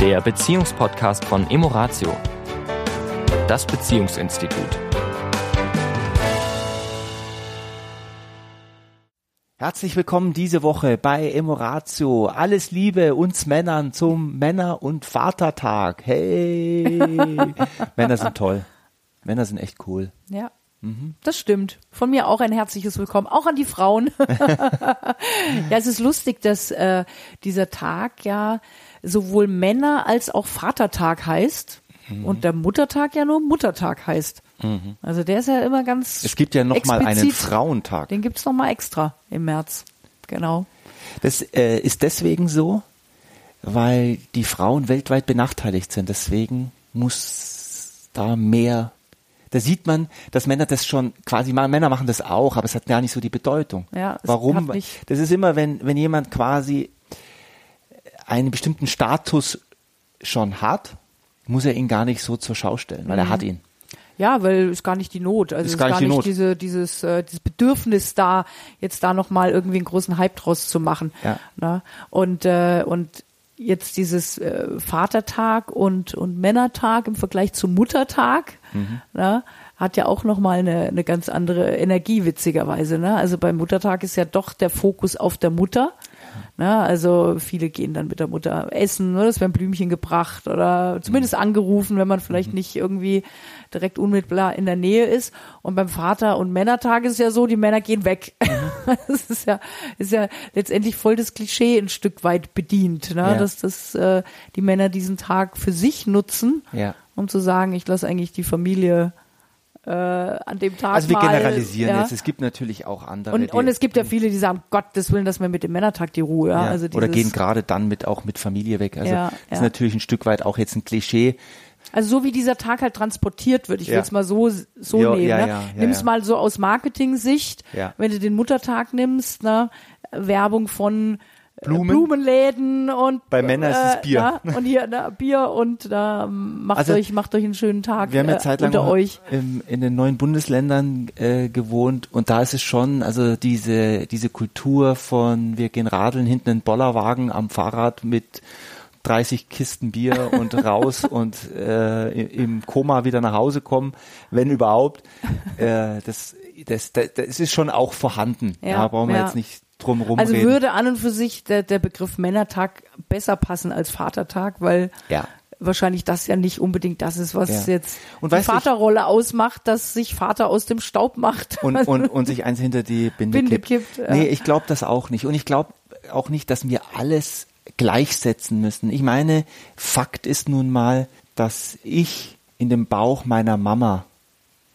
der Beziehungspodcast von Emoratio, das Beziehungsinstitut. Herzlich willkommen diese Woche bei Emoratio. Alles Liebe uns Männern zum Männer- und Vatertag. Hey! Männer sind toll. Männer sind echt cool. Ja. Das stimmt. Von mir auch ein herzliches Willkommen, auch an die Frauen. ja, es ist lustig, dass äh, dieser Tag ja sowohl Männer als auch Vatertag heißt und der Muttertag ja nur Muttertag heißt. Also der ist ja immer ganz. Es gibt ja noch mal einen explizit. Frauentag. Den gibt's noch mal extra im März. Genau. Das äh, ist deswegen so, weil die Frauen weltweit benachteiligt sind. Deswegen muss da mehr. Da sieht man, dass Männer das schon quasi machen. Männer machen das auch, aber es hat gar nicht so die Bedeutung. Ja, Warum? Das ist immer, wenn, wenn jemand quasi einen bestimmten Status schon hat, muss er ihn gar nicht so zur Schau stellen, weil er Mhm. hat ihn. Ja, weil ist gar nicht die Not. Also Ist ist gar gar, nicht die nicht diese, dieses, äh, dieses Bedürfnis da, jetzt da nochmal irgendwie einen großen Hype draus zu machen. Ja. Ne? Und, äh, und jetzt dieses äh, Vatertag und, und Männertag im Vergleich zum Muttertag, Mhm. ne? Hat ja auch nochmal eine, eine ganz andere Energie, witzigerweise. Ne? Also beim Muttertag ist ja doch der Fokus auf der Mutter. Ne? Also viele gehen dann mit der Mutter essen, ne? es werden Blümchen gebracht oder zumindest angerufen, wenn man vielleicht nicht irgendwie direkt unmittelbar in der Nähe ist. Und beim Vater- und Männertag ist es ja so, die Männer gehen weg. Das ist ja, ist ja letztendlich voll das Klischee ein Stück weit bedient, ne? Ja. dass das, äh, die Männer diesen Tag für sich nutzen, Ja. um zu sagen, ich lasse eigentlich die Familie äh, an dem Tag Also wir mal, generalisieren ja? jetzt. Es gibt natürlich auch andere. Und, und es gibt ja viele, die sagen, Gottes Willen, dass wir mit dem Männertag die Ruhe, ja. Ja, Also oder gehen gerade dann mit auch mit Familie weg. Also Ja, das ist natürlich ein Stück weit auch jetzt ein Klischee. Also so wie dieser Tag halt transportiert wird, ich Ja. will es mal so so Ja, nehmen. ja, ne? ja, Nimm's ja. mal so aus Marketing-Sicht, wenn du den Muttertag nimmst, ne? Werbung von Blumen. Blumenläden und Bei Männern ist es Bier. Ne? Und hier ne, Bier und da macht Also, euch macht euch einen schönen Tag Wir haben ja äh, zeitlang unter euch. im, in den neuen Bundesländern äh, gewohnt und da ist es schon, also diese, diese Kultur von wir gehen radeln hinten in Bollerwagen am Fahrrad mit 30 Kisten Bier und raus und äh, im Koma wieder nach Hause kommen, wenn überhaupt. Äh, das, das, das, das ist schon auch vorhanden. Ja, Ja, brauchen wir ja. jetzt nicht drum rumreden. Also würde an und für sich der, der Begriff Männertag besser passen als Vatertag, weil Ja. wahrscheinlich das ja nicht unbedingt das ist, was Ja. jetzt Und die du, ich- Vaterrolle ausmacht, dass sich Vater aus dem Staub macht. und, und, und sich eins hinter die Binde, Binde kippt. kippt, ja. Nee, ich glaube das auch nicht. Und ich glaube auch nicht, dass wir alles gleichsetzen müssen. Ich meine, Fakt ist nun mal, dass ich in dem Bauch meiner Mama,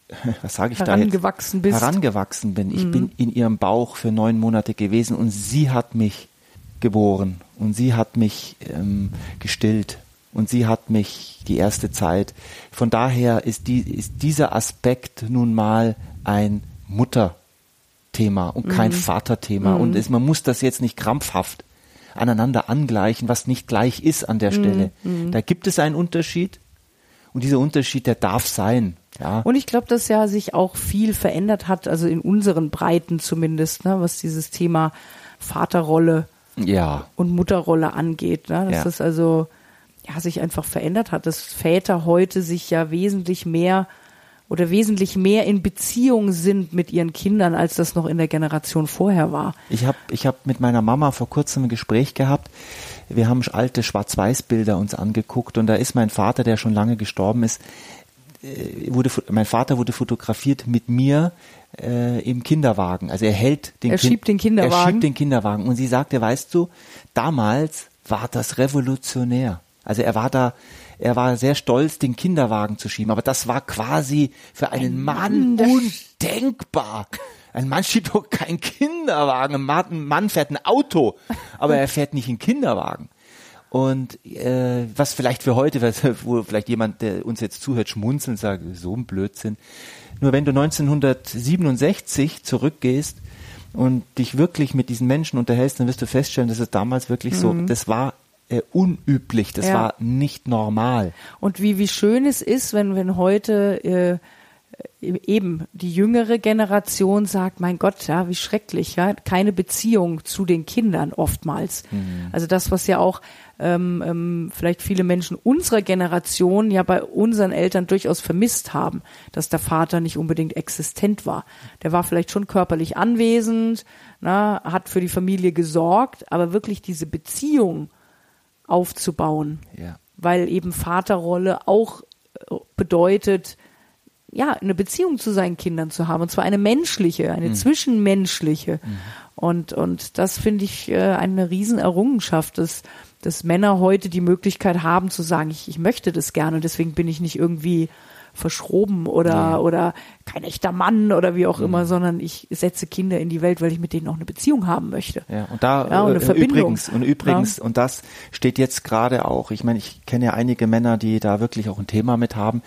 was sage ich da jetzt? Herangewachsen bist. Mhm. Herangewachsen bin. Ich bin in ihrem Bauch für neun Monate gewesen und sie hat mich geboren und sie hat mich ähm, gestillt und sie hat mich die erste Zeit. Von daher ist, die, ist dieser Aspekt nun mal ein Mutterthema und kein Vaterthema. Und es, man muss das jetzt nicht krampfhaft aneinander angleichen, was nicht gleich ist an der Stelle. Da gibt es einen Unterschied und dieser Unterschied, der darf sein. Ja. Und ich glaube, dass ja sich auch viel verändert hat, also in unseren Breiten zumindest, ne, was dieses Thema Vaterrolle ja. und Mutterrolle angeht. Ne? Dass Ja. das also ja sich einfach verändert hat, dass Väter heute sich ja wesentlich mehr oder wesentlich mehr in Beziehung sind mit ihren Kindern, als das noch in der Generation vorher war. Ich habe ich hab mit meiner Mama vor kurzem ein Gespräch gehabt. Wir haben alte Schwarz-Weiß-Bilder uns angeguckt und da ist mein Vater, der schon lange gestorben ist, wurde, fo- mein Vater wurde fotografiert mit mir äh, im Kinderwagen. Also er hält den Er Kin- schiebt den Kinderwagen. Er schiebt den Kinderwagen. Und sie sagte, weißt du, damals war das revolutionär. Also er war da, er war sehr stolz, den Kinderwagen zu schieben. Aber das war quasi für einen Mann, Mann, der undenkbar. Ein Mann schiebt doch keinen Kinderwagen. Ein Mann, ein Mann fährt ein Auto, aber er fährt nicht einen Kinderwagen. Und äh, was vielleicht für heute, was- wo vielleicht jemand, der uns jetzt zuhört, schmunzeln und sagt, so ein Blödsinn. Nur wenn du 1967 zurückgehst und dich wirklich mit diesen Menschen unterhältst, dann wirst du feststellen, dass es damals wirklich so, das war äh, unüblich, das Ja. war nicht normal. Und wie, wie schön es ist, wenn, wenn heute äh, eben die jüngere Generation sagt, mein Gott, ja, wie schrecklich, ja, keine Beziehung zu den Kindern oftmals. Mhm. Also das, was ja auch ähm, ähm, vielleicht viele Menschen unserer Generation ja bei unseren Eltern durchaus vermisst haben, dass der Vater nicht unbedingt existent war. Der war vielleicht schon körperlich anwesend, na, hat für die Familie gesorgt, aber wirklich diese Beziehung aufzubauen, ja. weil eben Vaterrolle auch äh, bedeutet, ja, eine Beziehung zu seinen Kindern zu haben, und zwar eine menschliche, eine mhm. zwischenmenschliche. Mhm. Und, und das finde ich äh, eine Riesenerrungenschaft, dass, dass Männer heute die Möglichkeit haben zu sagen, ich, ich möchte das gerne, deswegen bin ich nicht irgendwie verschroben oder, nee. oder kein echter Mann oder wie auch mhm. immer, sondern ich setze Kinder in die Welt, weil ich mit denen auch eine Beziehung haben möchte. Ja, und da ja, und eine äh, Verbindung. übrigens, und übrigens, ja. und das steht jetzt gerade auch, ich meine, ich kenne ja einige Männer, die da wirklich auch ein Thema mit haben.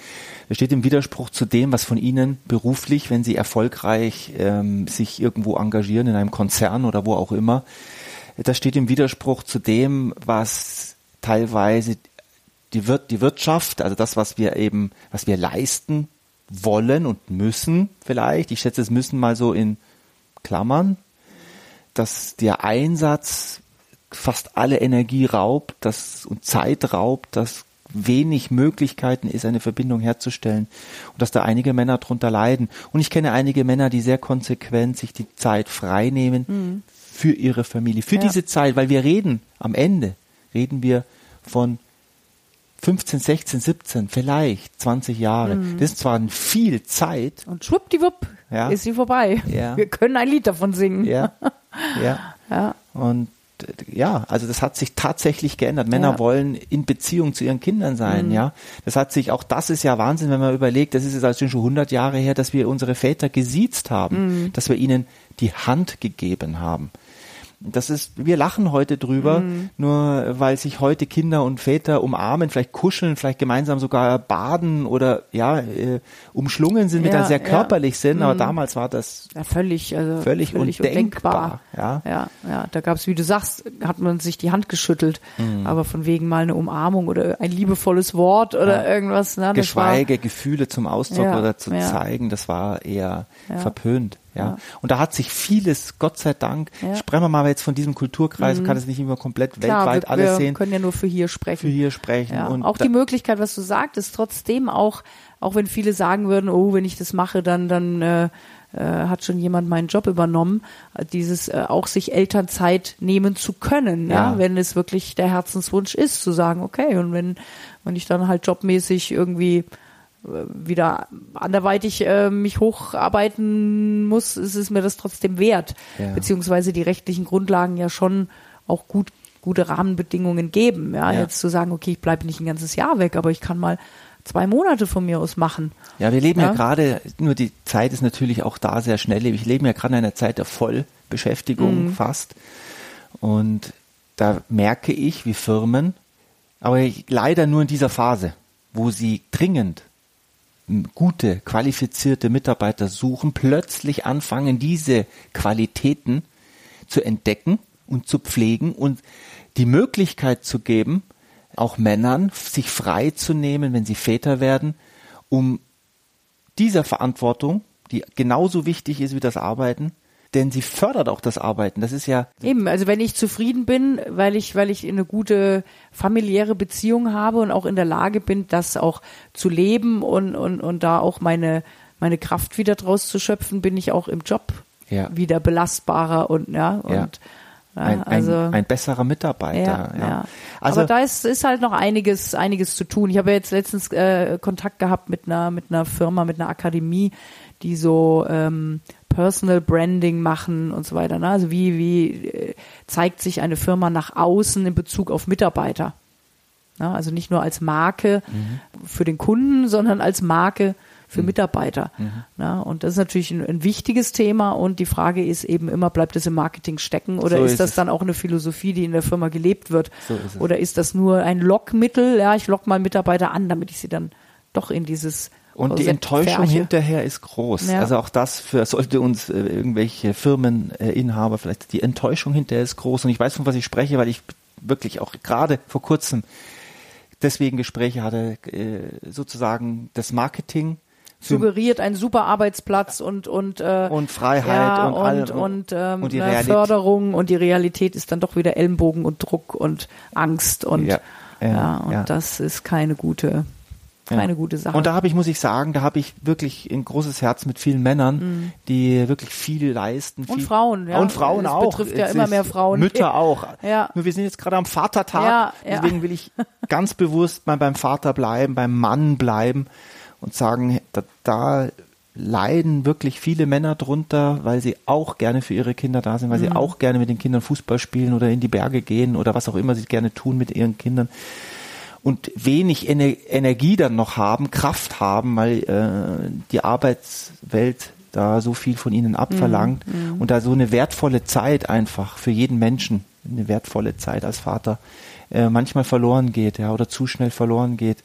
Das steht im Widerspruch zu dem, was von ihnen beruflich, wenn sie erfolgreich ähm, sich irgendwo engagieren, in einem Konzern oder wo auch immer, das steht im Widerspruch zu dem, was teilweise die, Wir die Wirtschaft, also das, was wir eben, was wir leisten wollen und müssen vielleicht, ich schätze es müssen mal so in Klammern, dass der Einsatz fast alle Energie raubt, das und Zeit raubt, dass wenig Möglichkeiten ist, eine Verbindung herzustellen und dass da einige Männer drunter leiden. Und ich kenne einige Männer, die sehr konsequent sich die Zeit frei nehmen mhm. für ihre Familie, für ja. diese Zeit, weil wir reden am Ende, reden wir von 15, 16, 17, vielleicht 20 Jahre. Mhm. Das ist zwar viel Zeit. Und schwuppdiwupp ja. ist sie vorbei. Ja. Wir können ein Lied davon singen. Ja. Ja. ja. Und ja, also das hat sich tatsächlich geändert. Männer ja. wollen in Beziehung zu ihren Kindern sein, mhm. ja. Das hat sich, auch das ist ja Wahnsinn, wenn man überlegt, das ist jetzt also schon 100 Jahre her, dass wir unsere Väter gesiezt haben, mhm. dass wir ihnen die Hand gegeben haben. Das ist, wir lachen heute drüber, mhm. nur weil sich heute Kinder und Väter umarmen, vielleicht kuscheln, vielleicht gemeinsam sogar baden oder ja, äh, umschlungen sind, ja, da sehr körperlich ja. sind, mhm. aber damals war das ja, völlig, also völlig, völlig undenkbar. undenkbar. Ja, ja, ja. da gab es, wie du sagst, hat man sich die Hand geschüttelt, mhm. aber von wegen mal eine Umarmung oder ein liebevolles Wort oder irgendwas. Ne, Geschweige, war, Gefühle zum Ausdruck oder zu zeigen, das war eher verpönt. Ja. Und da hat sich vieles, Gott sei Dank, ja. sprechen wir mal jetzt von diesem Kulturkreis, mhm. kann es nicht immer komplett Klar, weltweit wir, alles wir sehen. Wir können ja nur für hier sprechen. Für hier sprechen. Ja. Und auch die Möglichkeit, was du sagtest, trotzdem auch, auch wenn viele sagen würden, oh, wenn ich das mache, dann, dann äh, äh, hat schon jemand meinen Job übernommen, dieses äh, auch sich Elternzeit nehmen zu können, ja. ja, wenn es wirklich der Herzenswunsch ist, zu sagen, okay, und wenn, wenn ich dann halt jobmäßig irgendwie wieder anderweitig äh, mich hocharbeiten muss, ist es mir das trotzdem wert. Ja. Beziehungsweise die rechtlichen Grundlagen ja schon auch gut, gute Rahmenbedingungen geben. Ja, ja. jetzt zu sagen, okay, ich bleibe nicht ein ganzes Jahr weg, aber ich kann mal zwei Monate von mir aus machen. Ja, wir leben ja, ja gerade, nur die Zeit ist natürlich auch da sehr schnell. Wir leben ja gerade in einer Zeit der Vollbeschäftigung mhm. fast. Und da merke ich, wie Firmen, aber leider nur in dieser Phase, wo sie dringend gute, qualifizierte Mitarbeiter suchen, plötzlich anfangen, diese Qualitäten zu entdecken und zu pflegen und die Möglichkeit zu geben, auch Männern sich frei zu nehmen, wenn sie Väter werden, um dieser Verantwortung, die genauso wichtig ist wie das Arbeiten, denn sie fördert auch das Arbeiten. Das ist ja eben. Also wenn ich zufrieden bin, weil ich weil ich eine gute familiäre Beziehung habe und auch in der Lage bin, das auch zu leben und und und da auch meine meine Kraft wieder draus zu schöpfen, bin ich auch im Job ja. wieder belastbarer und ja und ja. Ja, ein, also, ein, ein, besserer Mitarbeiter. Ja, ja. ja. Also, Aber da ist, ist halt noch einiges, einiges zu tun. Ich habe jetzt letztens äh, Kontakt gehabt mit einer, mit einer Firma, mit einer Akademie, die so ähm, Personal Branding machen und so weiter. Ne? Also wie, wie äh, zeigt sich eine Firma nach außen in Bezug auf Mitarbeiter? Ne? Also nicht nur als Marke mhm. für den Kunden, sondern als Marke für mhm. Mitarbeiter. Mhm. Ne? Und das ist natürlich ein, ein, wichtiges Thema und die Frage ist eben immer, bleibt es im Marketing stecken oder so ist, ist das dann auch eine Philosophie, die in der Firma gelebt wird? So ist oder ist das nur ein Lockmittel? Ja, ich lock mal Mitarbeiter an, damit ich sie dann doch in dieses und die Enttäuschung hinterher ist groß. Ja. Also auch das für, sollte uns äh, irgendwelche Firmeninhaber vielleicht, die Enttäuschung hinterher ist groß. Und ich weiß, von was ich spreche, weil ich wirklich auch gerade vor kurzem deswegen Gespräche hatte, äh, sozusagen das Marketing suggeriert einen super Arbeitsplatz und und äh, und Freiheit ja, und und all- und, ähm, und die ne, Realität. Förderung und die Realität ist dann doch wieder Ellenbogen und Druck und Angst und Ja, ja, ja, und ja. das ist keine gute keine gute Sache. Und da habe ich, muss ich sagen, da habe ich wirklich ein großes Herz mit vielen Männern, die wirklich viel leisten. Mhm. Und viel, Frauen, ja. Und Frauen Es auch. betrifft ja Es immer mehr Frauen. Mütter auch. Ja. Nur wir sind jetzt gerade am Vatertag. Ja, ja. Deswegen will ich ganz bewusst mal beim Vater bleiben, beim Mann bleiben und sagen, da, da leiden wirklich viele Männer drunter, weil sie auch gerne für ihre Kinder da sind, weil Mhm. sie auch gerne mit den Kindern Fußball spielen oder in die Berge gehen oder was auch immer sie gerne tun mit ihren Kindern und wenig Ener Energie dann noch haben, Kraft haben, weil äh, die Arbeitswelt da so viel von ihnen abverlangt und da so eine wertvolle Zeit einfach für jeden Menschen, eine wertvolle Zeit als Vater äh, manchmal verloren geht, ja, oder zu schnell verloren geht.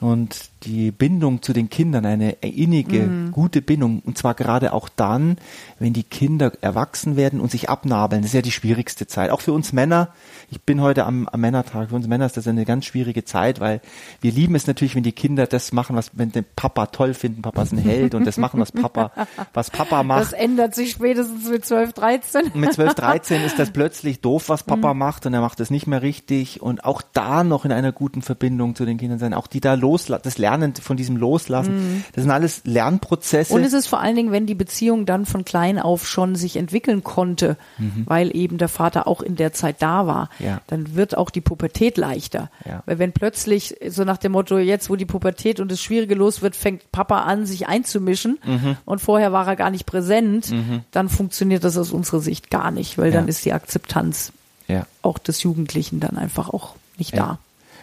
Und die Bindung zu den Kindern, eine innige, gute Bindung, und zwar gerade auch dann, wenn die Kinder erwachsen werden und sich abnabeln. Das ist ja die schwierigste Zeit. Auch für uns Männer. Ich bin heute am, am Männertag. Für uns Männer ist das eine ganz schwierige Zeit, weil wir lieben es natürlich, wenn die Kinder das machen, was, wenn den Papa toll finden. Papa ist ein Held und das machen, was Papa, was Papa das macht. ändert sich spätestens mit 12, 13. Mit 12, 13 ist das plötzlich doof, was Mhm. Papa macht und er macht es nicht mehr richtig und auch da noch in einer guten Verbindung zu den Kindern sein, auch die da loslassen, das Lernen von diesem Loslassen, das sind alles Lernprozesse. Mhm. Und es ist vor allen Dingen, wenn die Beziehung dann von klein auf schon sich entwickeln konnte, weil eben der Vater auch in der Zeit da war, Mhm. Ja. dann wird auch die Pubertät leichter. Ja. Weil wenn plötzlich so nach dem Motto, jetzt wo die Pubertät und das Schwierige los wird, fängt Papa an, sich einzumischen Mhm. und vorher war er gar nicht präsent, dann funktioniert das aus unserer Sicht gar nicht, weil dann Ja. ist die Akzeptanz auch des Jugendlichen dann einfach auch nicht da.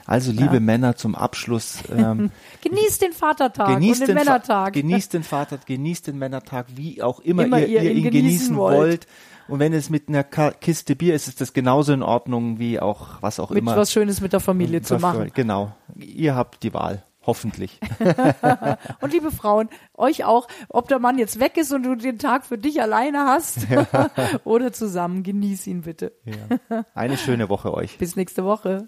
Also liebe Ja. Männer zum Abschluss, ähm, Genießt den Vatertag genießt, und den den Männertag. genießt den Vater, genießt den Männertag, wie auch immer, Immer ihr, ihr ihr ihn genießen genießen wollt. wollt. Und wenn es mit einer Kiste Bier ist, ist das genauso in Ordnung wie auch was auch mit immer. was Schönes mit der Familie zu machen. Genau. Ihr habt die Wahl. Hoffentlich. Und liebe Frauen, euch auch, ob der Mann jetzt weg ist und du den Tag für dich alleine hast oder zusammen, genieß ihn bitte. Ja. Eine schöne Woche euch. Bis nächste Woche.